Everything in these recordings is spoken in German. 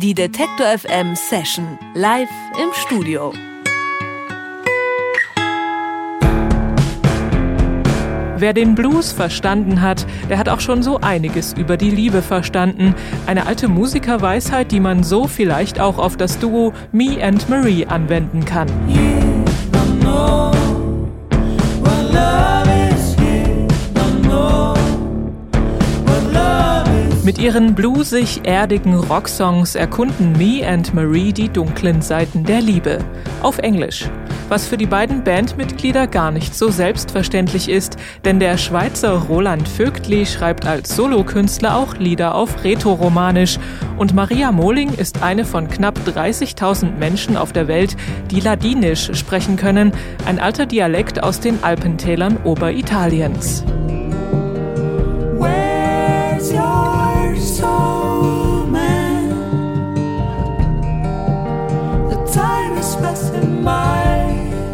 Die Detektor FM Session live im Studio. Wer den Blues verstanden hat, der hat auch schon so einiges über die Liebe verstanden. Eine alte Musikerweisheit, die man so vielleicht auch auf das Duo Me and Marie anwenden kann. Mit ihren bluesig-erdigen Rocksongs erkunden Me and Marie die dunklen Seiten der Liebe. Auf Englisch. Was für die beiden Bandmitglieder gar nicht so selbstverständlich ist, denn der Schweizer Roland Vögtli schreibt als Solokünstler auch Lieder auf Rätoromanisch und Maria Mohling ist eine von knapp 30.000 Menschen auf der Welt, die Ladinisch sprechen können, ein alter Dialekt aus den Alpentälern Oberitaliens.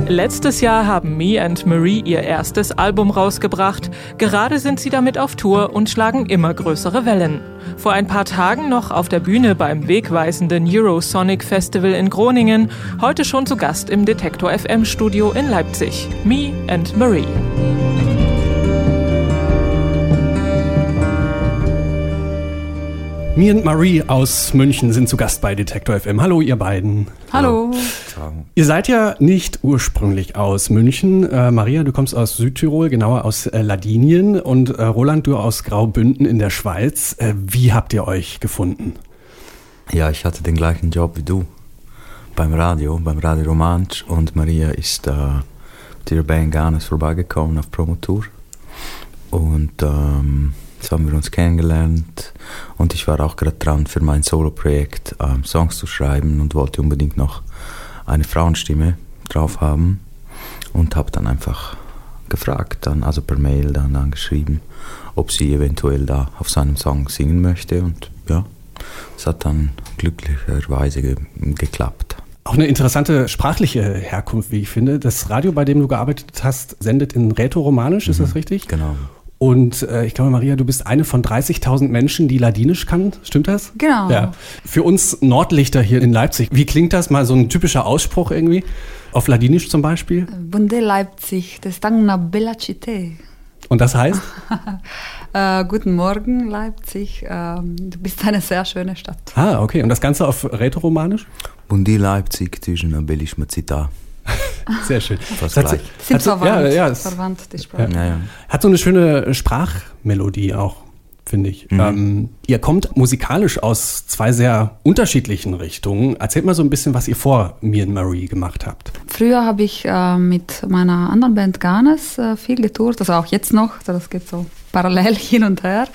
Letztes Jahr haben Me and Marie ihr erstes Album rausgebracht. Gerade sind sie damit auf Tour und schlagen immer größere Wellen. Vor ein paar Tagen noch auf der Bühne beim wegweisenden Eurosonic Festival in Groningen, heute schon zu Gast im Detektor FM Studio in Leipzig. Me and Marie. Me und Marie aus München sind zu Gast bei Detektor FM. Hallo, ihr beiden. Hallo. Ihr seid ja nicht ursprünglich aus München. Äh, Maria, du kommst aus Südtirol, genauer aus äh, Ladinien. Und äh, Roland, du aus Graubünden in der Schweiz. Äh, wie habt ihr euch gefunden? Ja, ich hatte den gleichen Job wie du beim Radio, beim Radio Romansch. Und Maria ist äh, der Band Ganes vorbeigekommen auf Promotour. Und ähm, so haben wir uns kennengelernt und ich war auch gerade dran für mein Solo-Projekt ähm, Songs zu schreiben und wollte unbedingt noch eine Frauenstimme drauf haben und habe dann einfach gefragt, dann also per Mail dann angeschrieben, ob sie eventuell da auf seinem Song singen möchte und ja, es hat dann glücklicherweise ge geklappt. Auch eine interessante sprachliche Herkunft, wie ich finde. Das Radio, bei dem du gearbeitet hast, sendet in Rätoromanisch, mhm, ist das richtig? Genau. Und äh, ich glaube, Maria, du bist eine von 30.000 Menschen, die Ladinisch kann. Stimmt das? Genau. Ja. Für uns Nordlichter hier in Leipzig, wie klingt das? Mal so ein typischer Ausspruch irgendwie? Auf Ladinisch zum Beispiel? Bunde Leipzig, das ist una bella città. Und das heißt? äh, guten Morgen, Leipzig. Ähm, du bist eine sehr schöne Stadt. Ah, okay. Und das Ganze auf Rätoromanisch? Bundi Leipzig, zwischen una bellissima città. Sehr schön. Fast Sind gleich. Sind verwandt, ja, ja, es- verwandt, die Sprache. Ja, ja. Hat so eine schöne Sprachmelodie auch, finde ich. Mhm. Ähm, ihr kommt musikalisch aus zwei sehr unterschiedlichen Richtungen. Erzählt mal so ein bisschen, was ihr vor Me and Marie gemacht habt. Früher habe ich äh, mit meiner anderen Band Ganes äh, viel getourt, also auch jetzt noch, also das geht so parallel hin und her.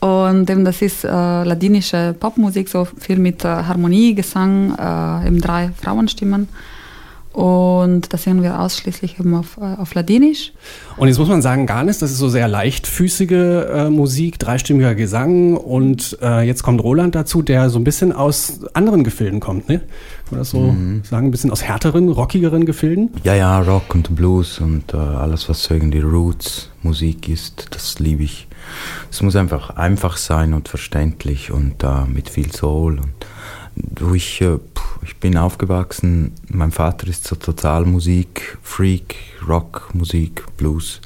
Und eben das ist äh, ladinische Popmusik, so viel mit äh, Harmonie, Gesang, äh, eben drei Frauenstimmen. Und das singen wir ausschließlich eben auf, äh, auf Ladinisch. Und jetzt muss man sagen, Garnis, das ist so sehr leichtfüßige äh, Musik, dreistimmiger Gesang. Und äh, jetzt kommt Roland dazu, der so ein bisschen aus anderen Gefilden kommt, ne? Kann man das so sagen? Ein bisschen aus härteren, rockigeren Gefilden? Ja, ja, Rock und Blues und äh, alles, was so irgendwie Roots Musik ist, das liebe ich. Es muss einfach einfach sein und verständlich und äh, mit viel Soul. Und du, ich, bin aufgewachsen, mein Vater ist so total Musik, Freak, Rock, Musik, Blues.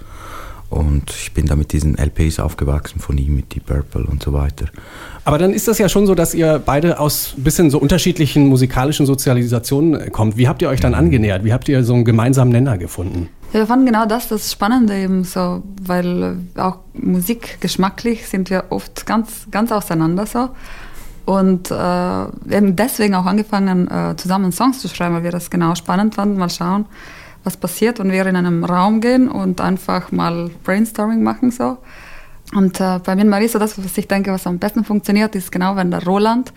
Und ich bin da mit diesen LPs aufgewachsen von ihm, mit Deep Purple und so weiter. Aber dann ist das ja schon so, dass ihr beide aus ein bisschen so unterschiedlichen musikalischen Sozialisationen äh, kommt. Wie habt ihr euch dann angenähert? Wie habt ihr so einen gemeinsamen Nenner gefunden? Ja, wir fanden genau das das Spannende eben so, weil äh, auch musikgeschmacklich sind wir oft ganz, ganz auseinander so. Und äh, wir haben deswegen auch angefangen, äh, zusammen Songs zu schreiben, weil wir das genau spannend fanden. Mal schauen, was passiert, wenn wir in einem Raum gehen und einfach mal Brainstorming machen so. Und äh, bei mir und Marie so das, was ich denke, was am besten funktioniert, ist genau, wenn der Roland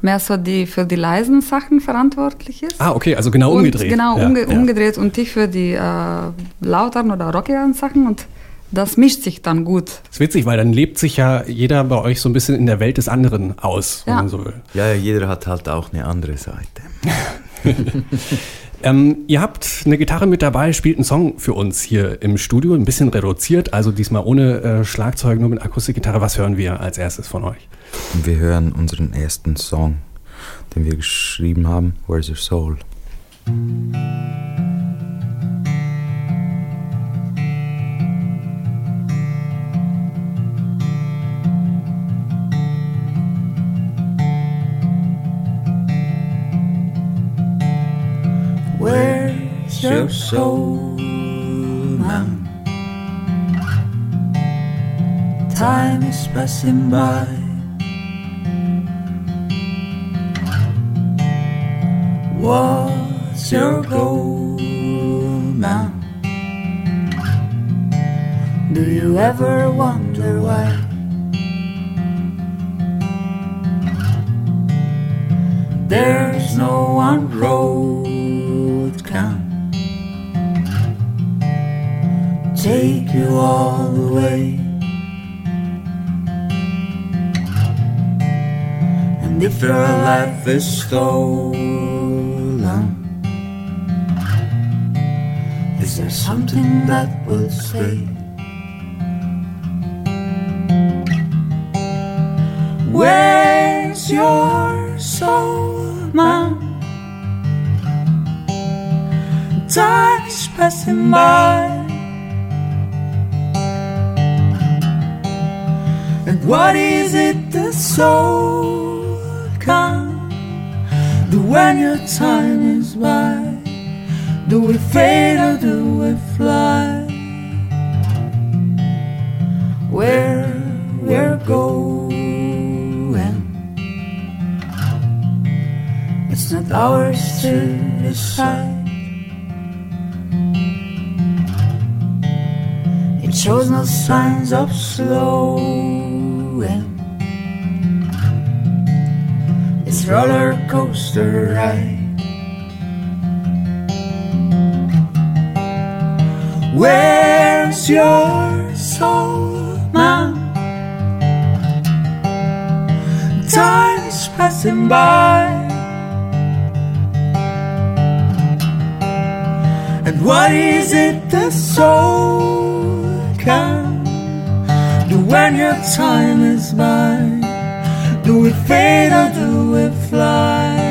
mehr so die für die leisen Sachen verantwortlich ist. Ah, okay, also genau Und umgedreht. Genau, Ja, umge ja. umgedreht und ich für die äh, lauteren oder rockigeren Sachen und das mischt sich dann gut. Das ist witzig, weil dann lebt sich ja jeder bei euch so ein bisschen in der Welt des anderen aus, wenn Ja. man so will. Ja, ja, jeder hat halt auch eine andere Seite. Ähm, ihr habt eine Gitarre mit dabei, spielt einen Song für uns hier im Studio, ein bisschen reduziert, also diesmal ohne äh, Schlagzeug, nur mit Akustikgitarre. Was hören wir als erstes von euch? Wir hören unseren ersten Song den wir geschrieben haben, Where's Your Soul. Your soul now? Time is passing by. What's your goal now? Do you ever wonder why? There's no one road take you all the way. And if your life is stolen, is there something that will stay? Where's your soul, man? Time is passing by. What is it the soul can do when your time is by? Do we fade or do we fly? Where we're going, it's not ours to decide. It shows no signs of It's roller coaster ride. Where's your soul, man? Time is passing by. And what is it the soul can when your time is by? Do we fade or do we fly?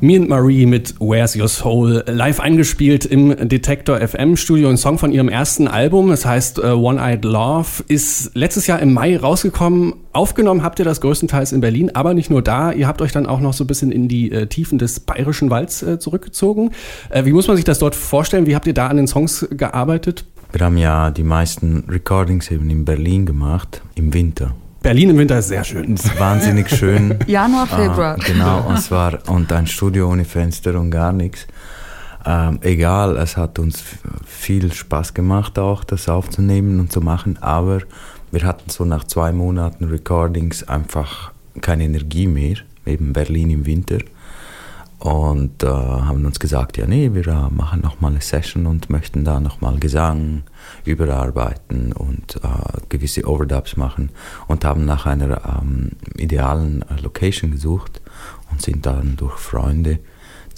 Me and Marie mit Where's Your Soul live eingespielt im Detektor FM Studio. Ein Song von ihrem ersten Album, es heißt uh, One Eyed Love, ist letztes Jahr im Mai rausgekommen. Aufgenommen habt ihr das größtenteils in Berlin, aber nicht nur da. Ihr habt euch dann auch noch so ein bisschen in die äh, Tiefen des bayerischen Walds äh, zurückgezogen. Äh, wie muss man sich das dort vorstellen? Wie habt ihr da an den Songs gearbeitet? Wir haben ja die meisten Recordings eben in Berlin gemacht, im Winter. Berlin im Winter ist sehr schön. Es ist wahnsinnig schön. Januar, Februar. Ah, genau, und zwar und ein Studio ohne Fenster und gar nichts. Ähm, egal, es hat uns viel Spaß gemacht, auch das aufzunehmen und zu machen, aber wir hatten so nach zwei Monaten Recordings einfach keine Energie mehr, eben Berlin im Winter. Und äh, haben uns gesagt, ja nee, wir äh, machen nochmal eine Session und möchten da nochmal Gesang überarbeiten und äh, gewisse Overdubs machen und haben nach einer ähm, idealen äh, Location gesucht und sind dann durch Freunde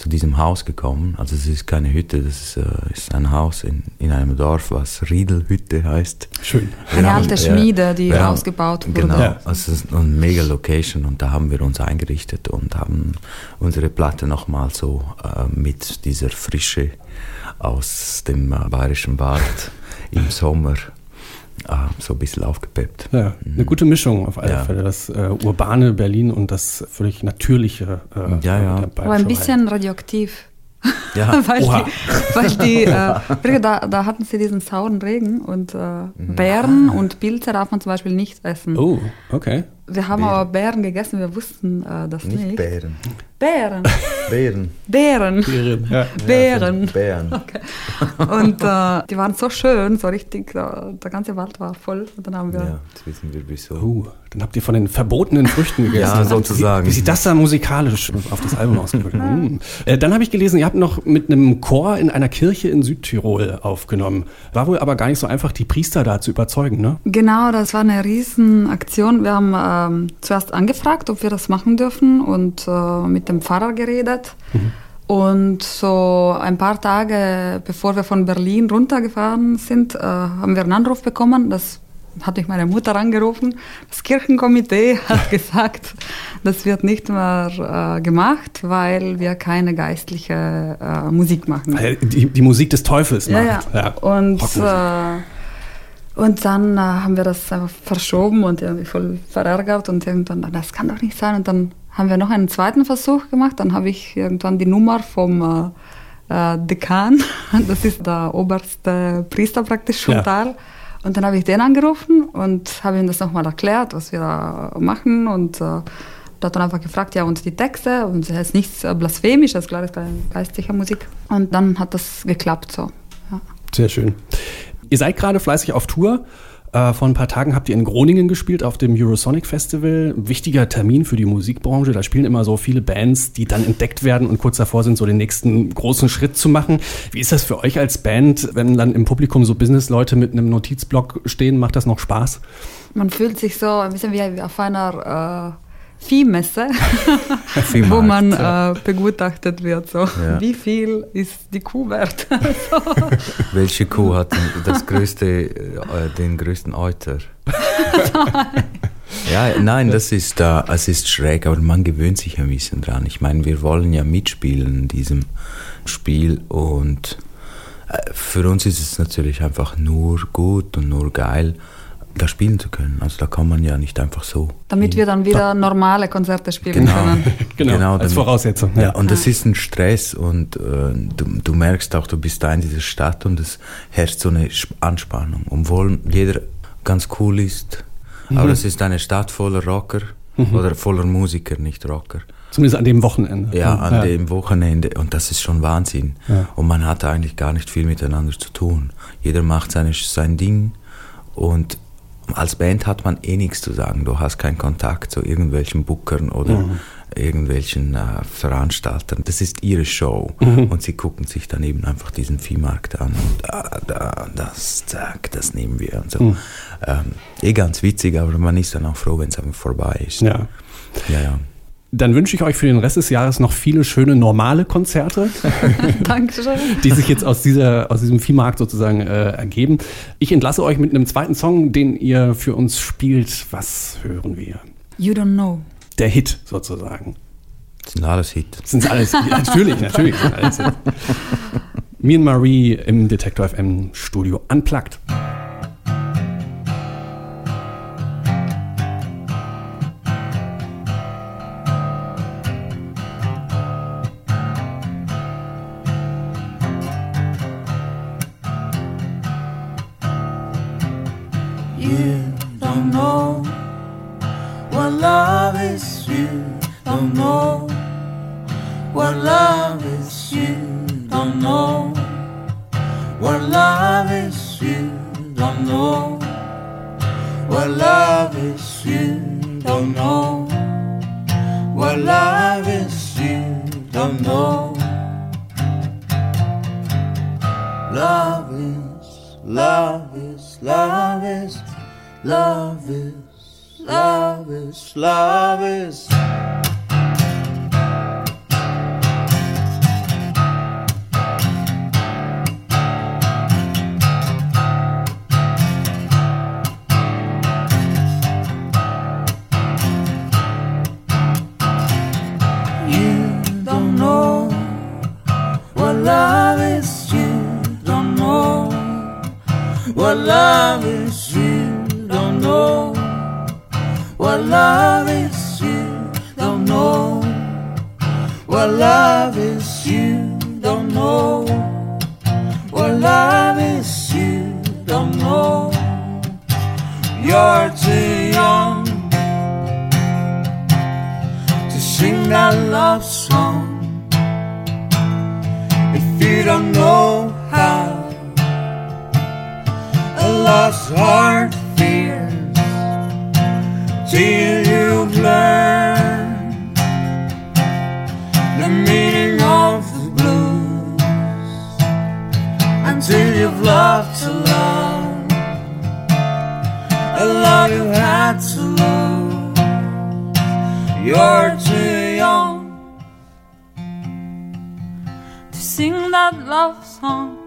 zu diesem Haus gekommen. Also es ist keine Hütte, das ist, äh, ist ein Haus in, in einem Dorf, was Riedelhütte heißt. Schön. Eine Wir alte Schmiede, die haben- ausgebaut wurde. Genau, Ja. also es ist eine mega Location und da haben wir uns eingerichtet und haben unsere Platte nochmal so äh, mit dieser Frische aus dem äh, bayerischen Wald im Sommer äh, so ein bisschen aufgepeppt. Ja, eine gute Mischung auf alle Ja. Fälle. Das äh, urbane Berlin und das völlig natürliche. Äh, Ja, ja. Aber ein bisschen radioaktiv. Ja, weil Oha. die, weil die äh, da, da hatten sie diesen sauren Regen und äh, Beeren und Pilze darf man zum Beispiel nicht essen. Oh, okay. Wir haben Beeren. aber Beeren gegessen, wir wussten äh, das nicht. Nicht Bären. Beeren. Bären. Beeren. Ja. Beeren. Bären. Und äh, die waren so schön, so richtig, der, der ganze Wald war voll. Und dann haben wir Ja, jetzt wissen wir wieso. Uh, dann habt ihr von den verbotenen Früchten gegessen. Ja, sozusagen. Wie, wie sich das da musikalisch auf das Album ausgewirkt. Mm. Äh, Dann habe ich gelesen, ihr habt noch mit einem Chor in einer Kirche in Südtirol aufgenommen. War wohl aber gar nicht so einfach, die Priester da zu überzeugen, ne? Genau, das war eine Riesenaktion. Wir haben ähm, zuerst angefragt, ob wir das machen dürfen und äh, mit dem Pfarrer geredet. Und so ein paar Tage bevor wir von Berlin runtergefahren sind, äh, haben wir einen Anruf bekommen. Das hat mich meine Mutter angerufen. Das Kirchenkomitee hat gesagt, das wird nicht mehr äh, gemacht, weil wir keine geistliche äh, Musik machen. Äh, Die, die Musik des Teufels Ja, macht. ja. Und, Rockmusik. äh, und dann äh, haben wir das einfach verschoben und irgendwie voll verärgert und irgendwann, das kann doch nicht sein. Und dann haben wir noch einen zweiten Versuch gemacht. Dann habe ich irgendwann die Nummer vom äh, äh, Dekan, das ist der oberste Priester praktisch vom Ja. Tal. Und dann habe ich den angerufen und habe ihm das nochmal erklärt, was wir da machen. Und äh, der hat dann einfach gefragt, ja, und die Texte, und es ist nichts äh, Blasphemisches, klar, ist keine geistliche Musik. Und dann hat das geklappt so. Ja. Sehr schön. Ihr seid gerade fleißig auf Tour. Äh, vor ein paar Tagen habt ihr in Groningen gespielt auf dem Eurosonic Festival. Wichtiger Termin für die Musikbranche. Da spielen immer so viele Bands, die dann entdeckt werden und kurz davor sind, so den nächsten großen Schritt zu machen. Wie ist das für euch als Band, wenn dann im Publikum so Businessleute mit einem Notizblock stehen? Macht das noch Spaß? Man fühlt sich so ein bisschen wie auf einer äh, Viehmesse, wo man äh, begutachtet wird. So. Ja. Wie viel ist die Kuh wert? Welche Kuh hat das größte, äh, den größten Euter? ja, nein, das ist, äh, es ist schräg, aber man gewöhnt sich ein bisschen dran. Ich meine, wir wollen ja mitspielen in diesem Spiel und äh, für uns ist es natürlich einfach nur gut und nur geil, da spielen zu können. Also da kann man ja nicht einfach so. Damit wir dann wieder normale Konzerte spielen Genau. können. Genau, als damit- Voraussetzung. Ja, und das ist ein Stress und äh, du, du merkst auch, du bist da in dieser Stadt und es herrscht so eine Sp- Anspannung. Obwohl jeder ganz cool ist, aber es ist eine Stadt voller Rocker oder voller Musiker, nicht Rocker. Zumindest an dem Wochenende. Ja, an dem Wochenende und das ist schon Wahnsinn. Ja. Und man hat eigentlich gar nicht viel miteinander zu tun. Jeder macht seine, sein Ding und als Band hat man eh nichts zu sagen. Du hast keinen Kontakt zu irgendwelchen Bookern oder Mhm. irgendwelchen äh, Veranstaltern. Das ist ihre Show Mhm. und sie gucken sich dann eben einfach diesen Viehmarkt an und da, da, das, zack, das nehmen wir und so. Mhm. Ähm, eh ganz witzig, aber man ist dann auch froh, wenn es einfach vorbei ist. Ja. ja. ja. Dann wünsche ich euch für den Rest des Jahres noch viele schöne normale Konzerte. Dankeschön. die sich jetzt aus, dieser, aus diesem Viehmarkt sozusagen äh, ergeben. Ich entlasse euch mit einem zweiten Song, den ihr für uns spielt. Was hören wir? You don't know. Der Hit sozusagen. Das sind alles Hit. Das sind alles, ja, natürlich, natürlich. sind alles Hit. Me and Marie im Detektor FM Studio unplugged. You don't know what love is. You don't know what love is. You don't know what love is. You don't know what love is. You don't know what love is. You don't know. Love is, love is, love is, love is, love is, love is. Heart fears till you've learned the meaning of the blues until you've loved to love a love you had to lose. You're too young to sing that love song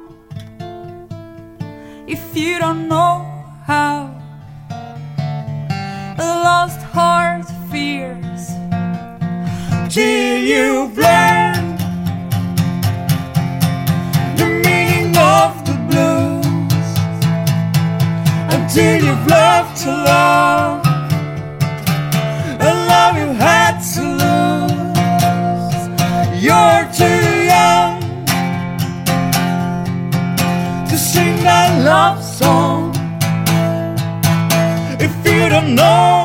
if you don't know how. A lost heart fears till you've learned the meaning of the blues until you've loved to love a love you had to lose. You're too young to sing that love song if you don't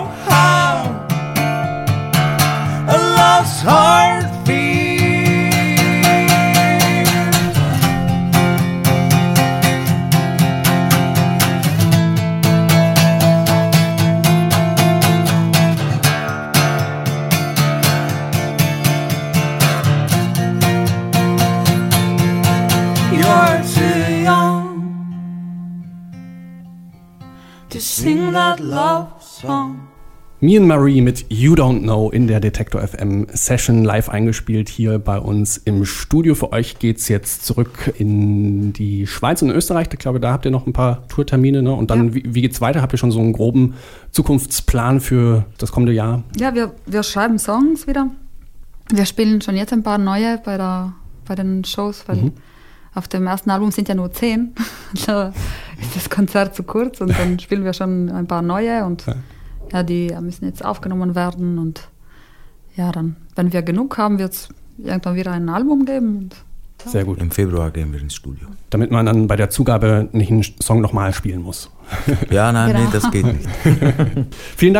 that love song. Me and Marie mit You Don't Know in der Detektor FM Session live eingespielt hier bei uns im Studio. Für euch geht's jetzt zurück in die Schweiz und Österreich. Ich glaube, da habt ihr noch ein paar Tourtermine. Ne? Und dann, Ja. wie, wie geht's weiter? Habt ihr schon so einen groben Zukunftsplan für das kommende Jahr? Ja, wir, wir schreiben Songs wieder. Wir spielen schon jetzt ein paar neue bei, der, bei den Shows, weil Mhm. Auf dem ersten Album sind ja nur zehn. da ist das Konzert zu kurz und dann spielen wir schon ein paar neue und Ja. ja, die müssen jetzt aufgenommen werden und ja, dann, wenn wir genug haben, wird es irgendwann wieder ein Album geben. Und, Sehr gut. Im Februar gehen wir ins Studio. Damit man dann bei der Zugabe nicht einen Song nochmal spielen muss. Ja, nein, Genau. nee, das geht nicht. Vielen Dank.